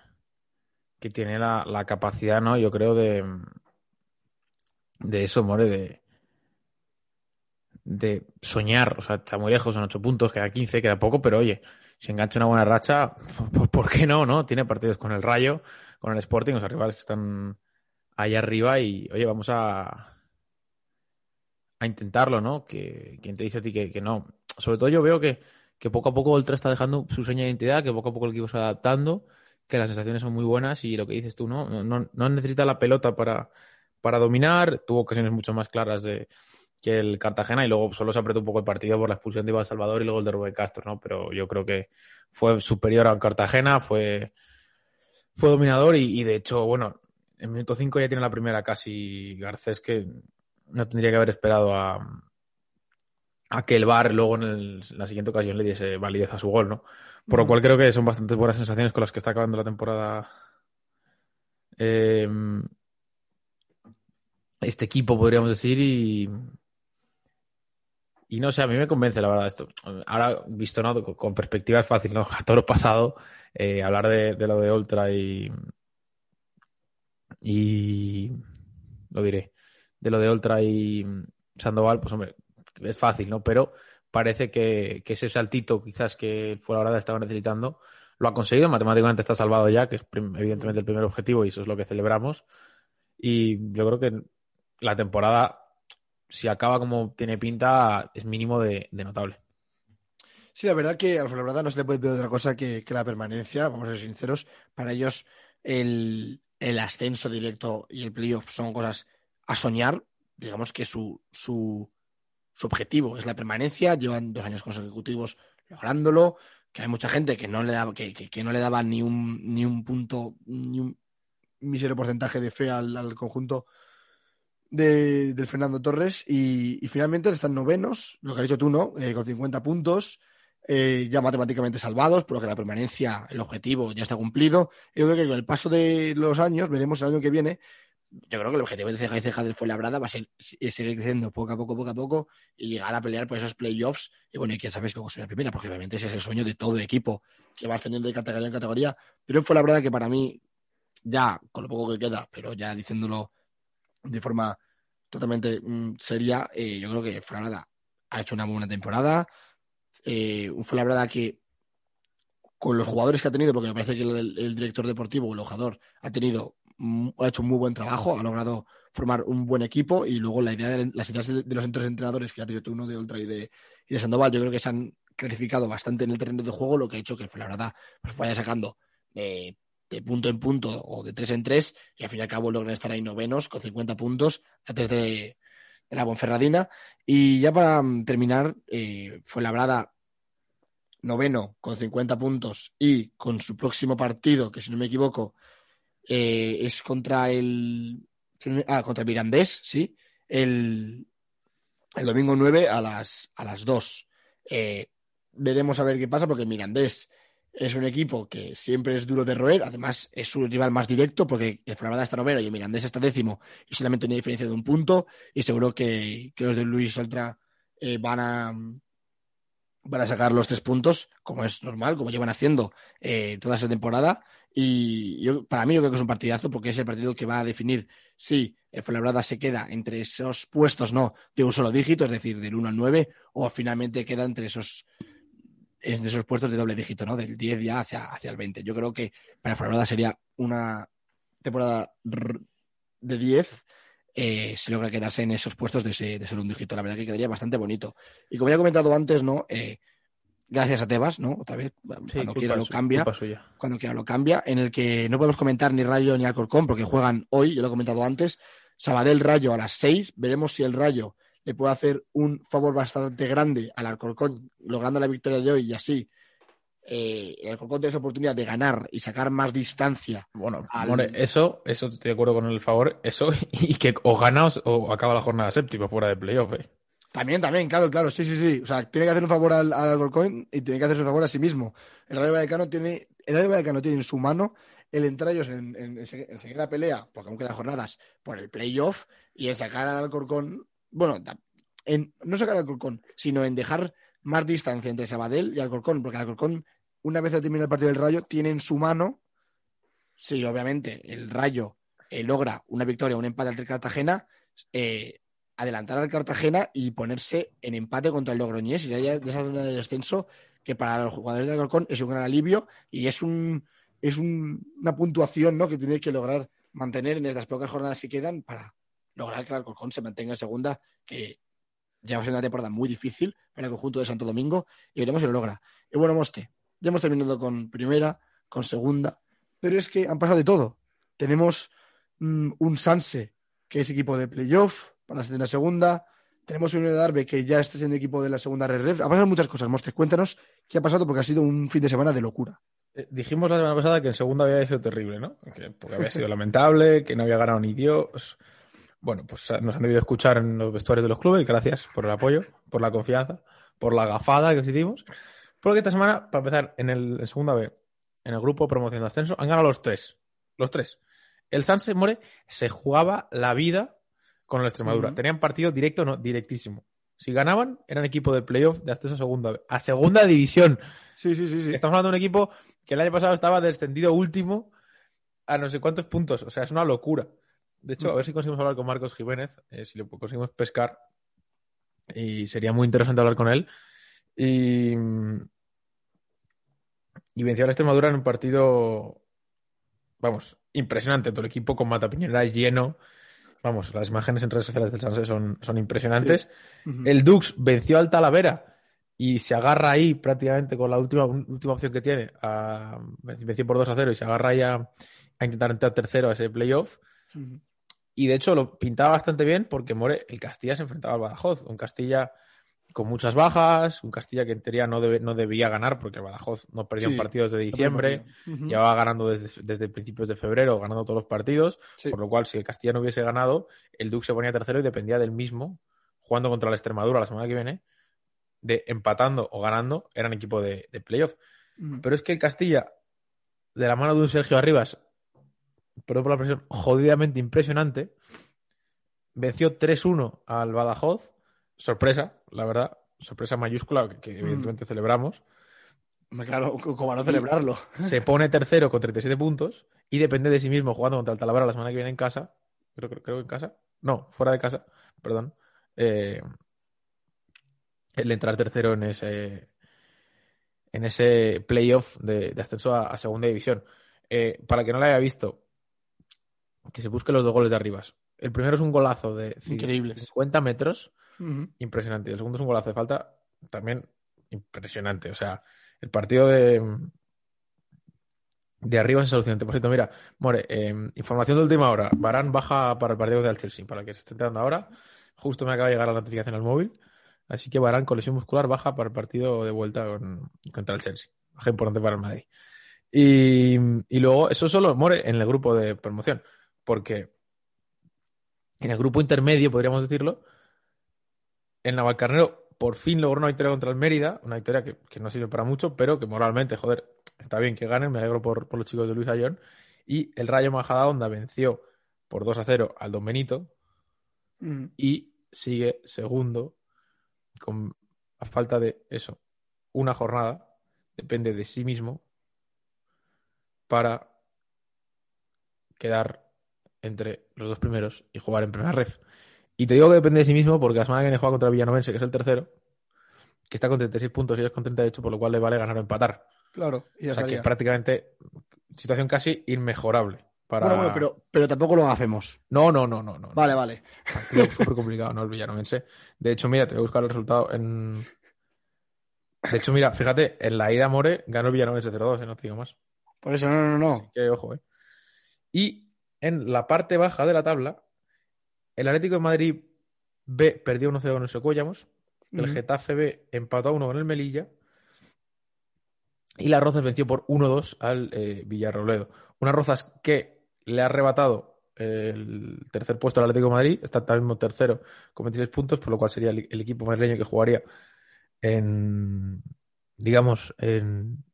que tiene la, la, capacidad, ¿no? Yo creo de, de eso, More, de, de soñar. O sea, está muy lejos, son 8 puntos, queda 15, queda poco, pero oye, si engancha una buena racha, [LAUGHS] pues ¿por qué no, no? Tiene partidos con el Rayo, con el Sporting, los rivales que están ahí arriba y, oye, vamos a, a intentarlo, ¿no? Que quien te dice a ti que, no. Sobre todo yo veo que, que poco a poco Ultra está dejando su seña de identidad, que poco a poco el equipo se adaptando, que las sensaciones son muy buenas y lo que dices tú, ¿no? No, no necesita la pelota para para dominar, tuvo ocasiones mucho más claras de, que el Cartagena y luego solo se apretó un poco el partido por la expulsión de Iván Salvador y luego el de Rubén Castro, ¿no? Pero yo creo que fue superior al Cartagena, fue, fue dominador y, de hecho, bueno, en minuto 5 ya tiene la primera casi Garcés que no tendría que haber esperado a, a que el VAR luego en, la siguiente ocasión le diese validez a su gol, ¿no? Por lo cual creo que son bastante buenas sensaciones con las que está acabando la temporada eh, este equipo, podríamos decir, y, y no sé, a mí me convence la verdad esto. Ahora, visto ¿no? con perspectiva es fácil, ¿no? [LAUGHS] A todo lo pasado, eh, hablar de, lo de Ultra y. Y. Lo diré. De lo de Ultra y Sandoval, pues hombre, es fácil, ¿no? Pero parece que, ese saltito quizás que fue la hora estaba necesitando lo ha conseguido, matemáticamente está salvado ya, que es evidentemente el primer objetivo y eso es lo que celebramos. Y yo creo que la temporada, si acaba como tiene pinta, es mínimo de, notable. Sí, la verdad que a los verdad no se le puede pedir otra cosa que, la permanencia, vamos a ser sinceros. Para ellos el, ascenso directo y el playoff son cosas a soñar. Digamos que su, su, su objetivo es la permanencia, llevan dos años consecutivos lográndolo, que hay mucha gente que no le daba, que, que, no le daba ni un, ni un punto, ni un mísero porcentaje de fe al, conjunto de, del Fernando Torres y, finalmente están novenos, lo que has dicho tú, ¿no? Eh, con 50 puntos, eh, ya matemáticamente salvados, por lo que la permanencia, el objetivo ya está cumplido. Yo creo que con el paso de los años, veremos el año que viene, yo creo que el objetivo de Ceja y Ceja del Fuenlabrada va a ser seguir creciendo poco a poco, poco a poco y llegar a pelear por esos playoffs. Y bueno, y quién sabe cómo será la primera, porque obviamente ese es el sueño de todo equipo que va ascendiendo de categoría en categoría. Pero fue la verdad que para mí, ya con lo poco que queda, pero ya diciéndolo de forma totalmente mm, seria, eh, yo creo que Fuenlabrada ha hecho una buena temporada. Eh, un Fuenlabrada que con los jugadores que ha tenido, porque me parece que el, director deportivo, el jugador, ha tenido ha hecho un muy buen trabajo, ha logrado formar un buen equipo y luego la idea de las ideas de, los entrenadores que ha dicho uno de Ultra y de, de Sandoval, yo creo que se han clasificado bastante en el terreno de juego, lo que ha hecho que la pues vaya sacando de, punto en punto o de tres en tres y al fin y al cabo logran estar ahí novenos con 50 puntos antes de, la Bonferradina. Y ya para mm, terminar, eh, fue labrada noveno con 50 puntos y con su próximo partido, que si no me equivoco, eh, es contra el. Ah, contra el Mirandés, sí. El, el domingo 9 a las, a las 2. Eh, veremos a ver qué pasa, porque Mirandés es un equipo que siempre es duro de roer. Además, es su rival más directo, porque el Fuenlabrada está noveno y el Mirandés está décimo, y solamente tiene diferencia de un punto. Y seguro que, los de Luis Oltra eh, van a van a sacar los tres puntos, como es normal, como llevan haciendo toda esa temporada. Y yo, para mí yo creo que es un partidazo porque es el partido que va a definir si el Fuenlabrada se queda entre esos puestos no de un solo dígito, es decir, del 1 al 9, o finalmente queda entre esos, en esos puestos de doble dígito, ¿no? Del 10 ya hacia, hacia el 20. Yo creo que para Fuenlabrada sería una temporada de 10 eh, se logra quedarse en esos puestos de, ese, de ser un dígito. La verdad que quedaría bastante bonito. Y como ya he comentado antes, ¿no? Eh, gracias a Tebas, ¿no? Otra vez, cuando quiera lo cambia. Cuando quiera lo cambia, en el que no podemos comentar ni Rayo ni Alcorcón porque juegan hoy, yo lo he comentado antes. Sabadell Rayo a las 6. Veremos si el Rayo le puede hacer un favor bastante grande al Alcorcón, logrando la victoria de hoy y así. Eh, el Alcorcón tiene esa oportunidad de ganar y sacar más distancia. Bueno, eso, eso estoy de acuerdo con el favor, eso [LAUGHS] y que o gana o, acaba la jornada séptima fuera de playoff. Eh. También, también, claro, claro, sí, sí, sí. O sea, tiene que hacer un favor al, al Alcorcón y tiene que hacer un favor a sí mismo. El Rayo Vallecano tiene, el Rayo Vallecano tiene en su mano el entrar ellos en, en, seguir la pelea, porque aún quedan jornadas, por el playoff y en sacar al Alcorcón, bueno, en, no sacar al Alcorcón, sino en dejar más distancia entre Sabadell y Alcorcón, porque Alcorcón, una vez termina el partido del Rayo, tiene en su mano, si obviamente el Rayo eh, logra una victoria un empate ante Cartagena, eh, adelantar al Cartagena y ponerse en empate contra el Logroñés y ya de esa zona descenso que para los jugadores de Alcorcón es un gran alivio y es un es una puntuación ¿no? que tiene que lograr mantener en estas pocas jornadas que quedan para lograr que el Alcorcón se mantenga en segunda, que ya va a ser una temporada muy difícil para el conjunto de Santo Domingo y veremos si lo logra. Y bueno, Moste, ya hemos terminado con primera, con segunda, pero es que han pasado de todo. Tenemos mm, un Sanse, que es equipo de playoff, para la segunda. Tenemos un de Darbe que ya está siendo equipo de la segunda Red Ha pasado muchas cosas, Mostre. Cuéntanos qué ha pasado porque ha sido un fin de semana de locura. Eh, dijimos la semana pasada que en segunda había sido terrible, ¿no? Que, porque había sido lamentable, que no había ganado ni Dios. Bueno, pues eh, nos han debido escuchar en los vestuarios de los clubes y gracias por el apoyo, por la confianza, por la gafada que os hicimos. Porque esta semana, para empezar, en el segunda B, en el grupo promoción de ascenso, han ganado los tres. Los tres. El Sanse More se jugaba la vida con la Extremadura. Tenían partido directo, no, directísimo. Si ganaban, eran equipo de playoff de acceso a segunda, a segunda división. Sí, sí, sí, sí. Estamos hablando de un equipo que el año pasado estaba descendido último a no sé cuántos puntos. O sea, es una locura. De hecho, a ver si conseguimos hablar con Marcos Jiménez, eh, si lo conseguimos pescar. Y sería muy interesante hablar con él. Y, y venció a la Extremadura en un partido, vamos, impresionante. Todo el equipo con Mata Piñera lleno. Vamos, las imágenes en redes sociales del Sanse son, son impresionantes. El Dux venció al Talavera y se agarra ahí prácticamente con la última, última opción que tiene. A, venció por 2 a 0 y se agarra ahí a, a intentar entrar tercero a ese playoff. Y de hecho lo pintaba bastante bien porque More, el Castilla se enfrentaba al Badajoz. Un Castilla con muchas bajas, un Castilla que en teoría no, debe- no debía ganar porque el Badajoz no perdía Sí, un partido desde diciembre. Ujú. Llevaba ganando desde, desde principios de febrero, ganando todos los partidos. Sí. Por lo cual, si el Castilla no hubiese ganado, el Dux se ponía tercero y dependía del mismo, jugando contra la Extremadura la semana que viene, de empatando o ganando, eran equipo de, de playoff. Pero es que el Castilla, de la mano de un Sergio Arribas, perdón por la presión, jodidamente impresionante, venció 3-1 al Badajoz. Sorpresa, la verdad. Sorpresa mayúscula que, que evidentemente celebramos. Claro, como a no celebrarlo. Se pone [LAUGHS] tercero con 37 puntos y depende de sí mismo jugando contra el Talavera la semana que viene en casa. Creo, creo, creo que en casa. No, fuera de casa, perdón. Eh, el entrar tercero en ese en ese playoff de, de ascenso a, a segunda división. Eh, para que no lo haya visto, que se busque los dos goles de Arribas. El primero es un golazo de Increíbles. 50 metros, Ujú. impresionante. Y el segundo es un golazo de falta, también impresionante. O sea, el partido de, de arriba es solucionante. Por cierto, mira, More, eh, información de última hora. Barán baja para el partido del Chelsea, para el que se esté enterando ahora. Justo me acaba de llegar la notificación al móvil. Así que Barán, con lesión muscular, baja para el partido de vuelta con- contra el Chelsea. Baja importante para el Madrid. Y, y luego, eso solo More en el grupo de promoción. Porque en el grupo intermedio, podríamos decirlo, el Navalcarnero por fin logró una victoria contra el Mérida, una victoria que, que no sirve para mucho, pero que moralmente, joder, está bien que ganen, me alegro por, por los chicos de Luis Ayón. Y el Rayo Majadahonda venció por 2 a 0 al Don Benito Ujú. y sigue segundo con a falta de eso, una jornada, depende de sí mismo para quedar entre los dos primeros y jugar en primera ref. Y te digo que depende de sí mismo porque la semana que viene juega contra Villanovense, que es el tercero, que está con 36 puntos y ellos con 38, por lo cual le vale ganar o empatar. Claro, y ya o sea que estaría. prácticamente situación casi inmejorable. Para... Bueno, bueno, pero, pero tampoco lo hacemos. No, no, no, no, no. Vale, vale. Partido súper complicado, ¿no? El Villanovense. De hecho, mira, te voy a buscar el resultado en. De hecho, mira, fíjate, en la ida More ganó el Villanovense 0-2, ¿eh? no te digo más. Por eso, no, no, no. Que ojo, ¿eh? Y en la parte baja de la tabla, el Atlético de Madrid B perdió 1-0 con el Socuellamos, el. Getafe B empató a 1 con el Melilla y las Rozas venció por 1-2 al eh, Villarrobledo. Unas Rozas que le ha arrebatado el tercer puesto al Atlético de Madrid, está ahora mismo tercero con 26 puntos, por lo cual sería el, el equipo madrileño que jugaría en, digamos, en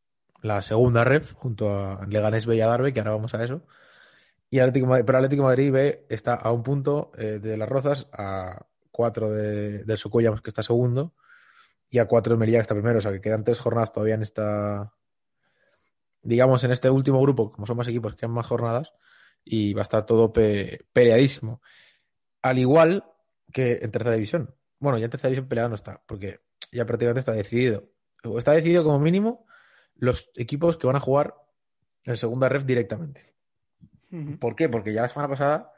la segunda ref junto a Leganés B y a Darbe, que ahora vamos a eso. Y Atlético, pero Atlético Madrid B está a un punto eh, de las Rozas, a cuatro de, del Socuellamos, que está segundo, y a cuatro de Melilla, que está primero. O sea que quedan tres jornadas todavía en esta. Digamos, en este último grupo, como son más equipos, quedan más jornadas, y va a estar todo pe- peleadísimo. Al igual que en tercera división. Bueno, ya en tercera división peleado no está, porque ya prácticamente está decidido. Está decidido como mínimo los equipos que van a jugar en segunda ref directamente. ¿Por qué? Porque ya la semana pasada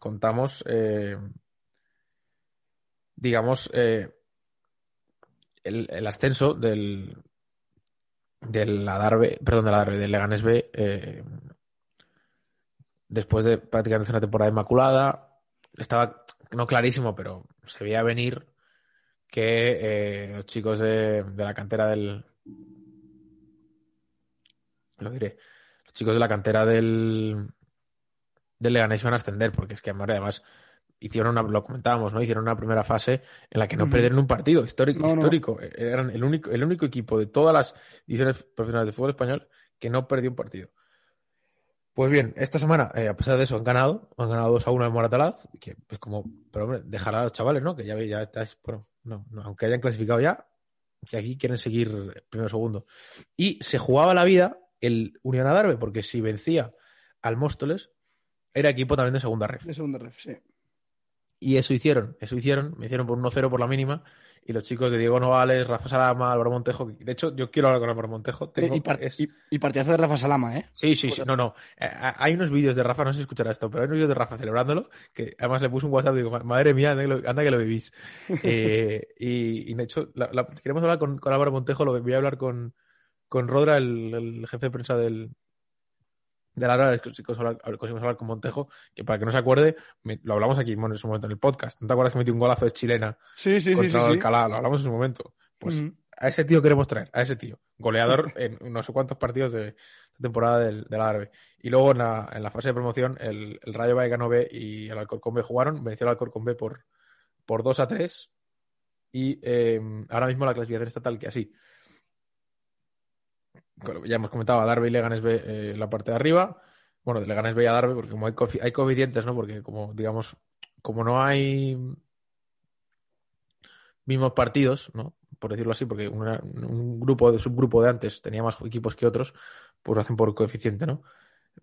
contamos, eh, digamos, eh, el, ascenso del del Adarve, perdón, del Adarve, del Leganés B, eh, después de prácticamente una temporada inmaculada, estaba no clarísimo, pero se veía venir que los chicos de la cantera del lo diré, los chicos de la cantera del del Leganés iban a ascender, porque es que además hicieron una, lo comentábamos, ¿no? Hicieron una primera fase en la que no perdieron un partido histórico, No, no. histórico. Eran el único, el único equipo de todas las divisiones profesionales de fútbol español que no perdió un partido. Pues bien, esta semana, eh, a pesar de eso, han ganado. Han ganado 2 a 1 en Moratalaz. Que, pues como, pero hombre, dejar a los chavales, ¿no? Que ya, ya estáis, bueno, no, no, aunque hayan clasificado ya, que aquí quieren seguir primero o segundo. Y se jugaba la vida el Unión Adarve, porque si vencía al Móstoles, era equipo también de segunda ref. De segunda ref, sí. Y eso hicieron, eso hicieron, me hicieron por 1-0 por la mínima. Y los chicos de Diego Novales, Rafa Salama, Álvaro Montejo. De hecho, yo quiero hablar con Álvaro Montejo. Eh, y, es... y, y, partidazo de Rafa Salama, ¿eh? Sí, sí, sí. No, no. Eh, hay unos vídeos de Rafa, no sé si escuchará esto, pero hay unos vídeos de Rafa celebrándolo. Que además le puse un WhatsApp y digo, madre mía, anda que lo, anda que lo vivís. [LAUGHS] eh, y, y, de hecho, la, la, queremos hablar con, con, Álvaro Montejo. Lo voy a hablar con, con Rodra, el, el jefe de prensa del, de la hora conseguimos hablar, conseguimos hablar con Montejo, que para que no se acuerde, me, lo hablamos aquí bueno, en su momento en el podcast. ¿No te acuerdas que metió un golazo de chilena sí, sí, contra sí, el Alcalá? Sí. Lo hablamos en su momento. Pues mm. a ese tío queremos traer, a ese tío. Goleador [LAUGHS] en no sé cuántos partidos de, de temporada del, del, árabe. Y luego en la, en la, fase de promoción, el, el Rayo Vallecano B y el Alcorcón B jugaron, venció el Alcorcón B por, por 2 a 3. Y eh, ahora mismo la clasificación está tal que así ya hemos comentado, a Darby y Leganes B eh, la parte de arriba. Bueno, de Leganes B y a Darby, porque como hay, co hay coeficientes, ¿no? Porque como, digamos, como no hay mismos partidos, ¿no? Por decirlo así, porque un grupo de subgrupo de antes tenía más equipos que otros, pues lo hacen por coeficiente, ¿no?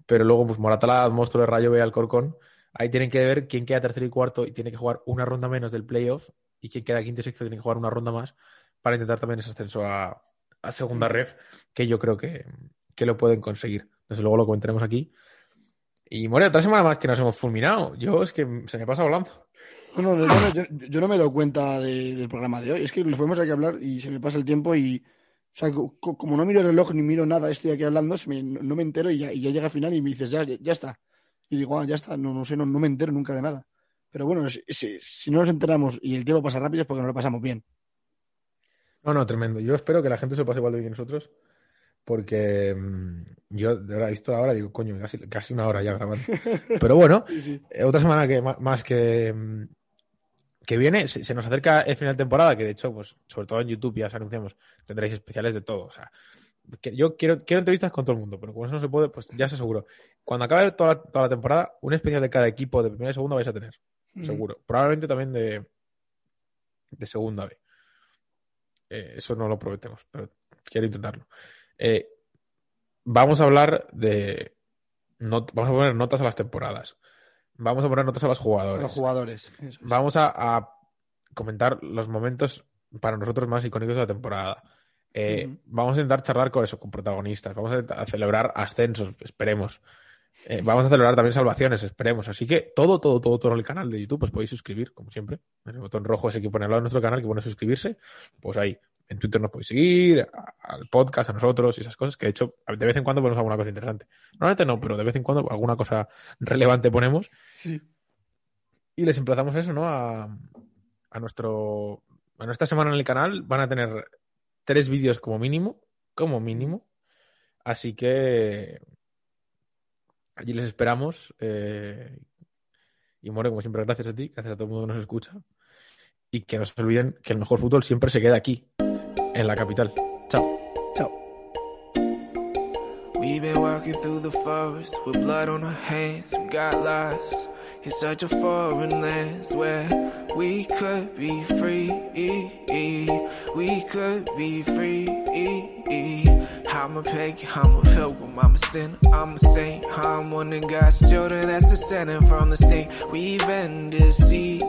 Pero luego, pues Moratalá, Monstruo de Rayo B Alcorcón, ahí tienen que ver quién queda tercero y cuarto y tiene que jugar una ronda menos del playoff y quién queda quinto y sexto tiene que jugar una ronda más para intentar también ese ascenso a, a segunda ref, que yo creo que, que, lo pueden conseguir. Desde luego lo comentaremos aquí. Y bueno, otra semana más que nos hemos fulminado. Yo es que se me pasa volando. Yo, no, yo, yo no me he dado cuenta de, del programa de hoy. Es que nos podemos aquí hablar y se me pasa el tiempo y. O sea, como no miro el reloj ni miro nada, estoy aquí hablando, no me entero y ya, y ya, llega al final y me dices, ya, ya está. Y digo, ah, ya está, no, no sé, no, no me entero nunca de nada. Pero bueno, si, si, no nos enteramos y el tiempo pasa rápido es porque nos lo pasamos bien. No, no, tremendo. Yo espero que la gente se pase igual de bien que nosotros, porque mmm, yo de verdad he visto la hora y digo, coño, casi, casi una hora ya grabando. [LAUGHS] Pero bueno, sí, sí. Eh, otra semana que más que, mm, que viene, se, se, nos acerca el final de temporada, que de hecho, pues sobre todo en YouTube ya os anunciamos, tendréis especiales de todo. O sea, que yo quiero, quiero entrevistas con todo el mundo, pero como eso no se puede, pues ya se aseguro. Cuando acabe toda la, toda la temporada, un especial de cada equipo de primera y segunda vais a tener, mm. seguro. Probablemente también de, de segunda B. Eh, eso no lo prometemos, pero quiero intentarlo. Eh, vamos a hablar de. Not, vamos a poner notas a las temporadas. Vamos a poner notas a los jugadores. A los jugadores. Es. Vamos a, a, comentar los momentos para nosotros más icónicos de la temporada. Eh, uh -huh. Vamos a intentar charlar con eso, con protagonistas. Vamos a, a celebrar ascensos, esperemos. Eh, vamos a celebrar también salvaciones, esperemos. Así que todo, todo, todo, todo en el canal de YouTube, pues podéis suscribir, como siempre. En el botón rojo ese que pone al lado de nuestro canal, que pone suscribirse. Pues ahí, en Twitter nos podéis seguir, al podcast, a nosotros y esas cosas, que de hecho, de vez en cuando ponemos alguna cosa interesante. Normalmente no, pero de vez en cuando alguna cosa relevante ponemos. Sí. Y les emplazamos eso, ¿no? A, a nuestro. A nuestra semana en el canal van a tener tres vídeos como mínimo. Como mínimo. Así que Allí les esperamos. Eh, y More, como siempre, gracias a ti, gracias a todo el mundo que nos escucha. Y que no se olviden que el mejor fútbol siempre se queda aquí, en la capital. Chao. Chao. We've been walking through the forest with blood on our hands. We got lost in such a foreign land where we could be free. We could be free. I'm a pagan, I'm a pilgrim, I'm a sinner, I'm a saint. I'm one of God's children that's descending from the snake. We've been deceived,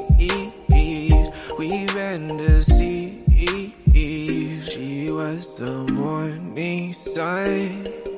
we've been deceived. She was the morning sun.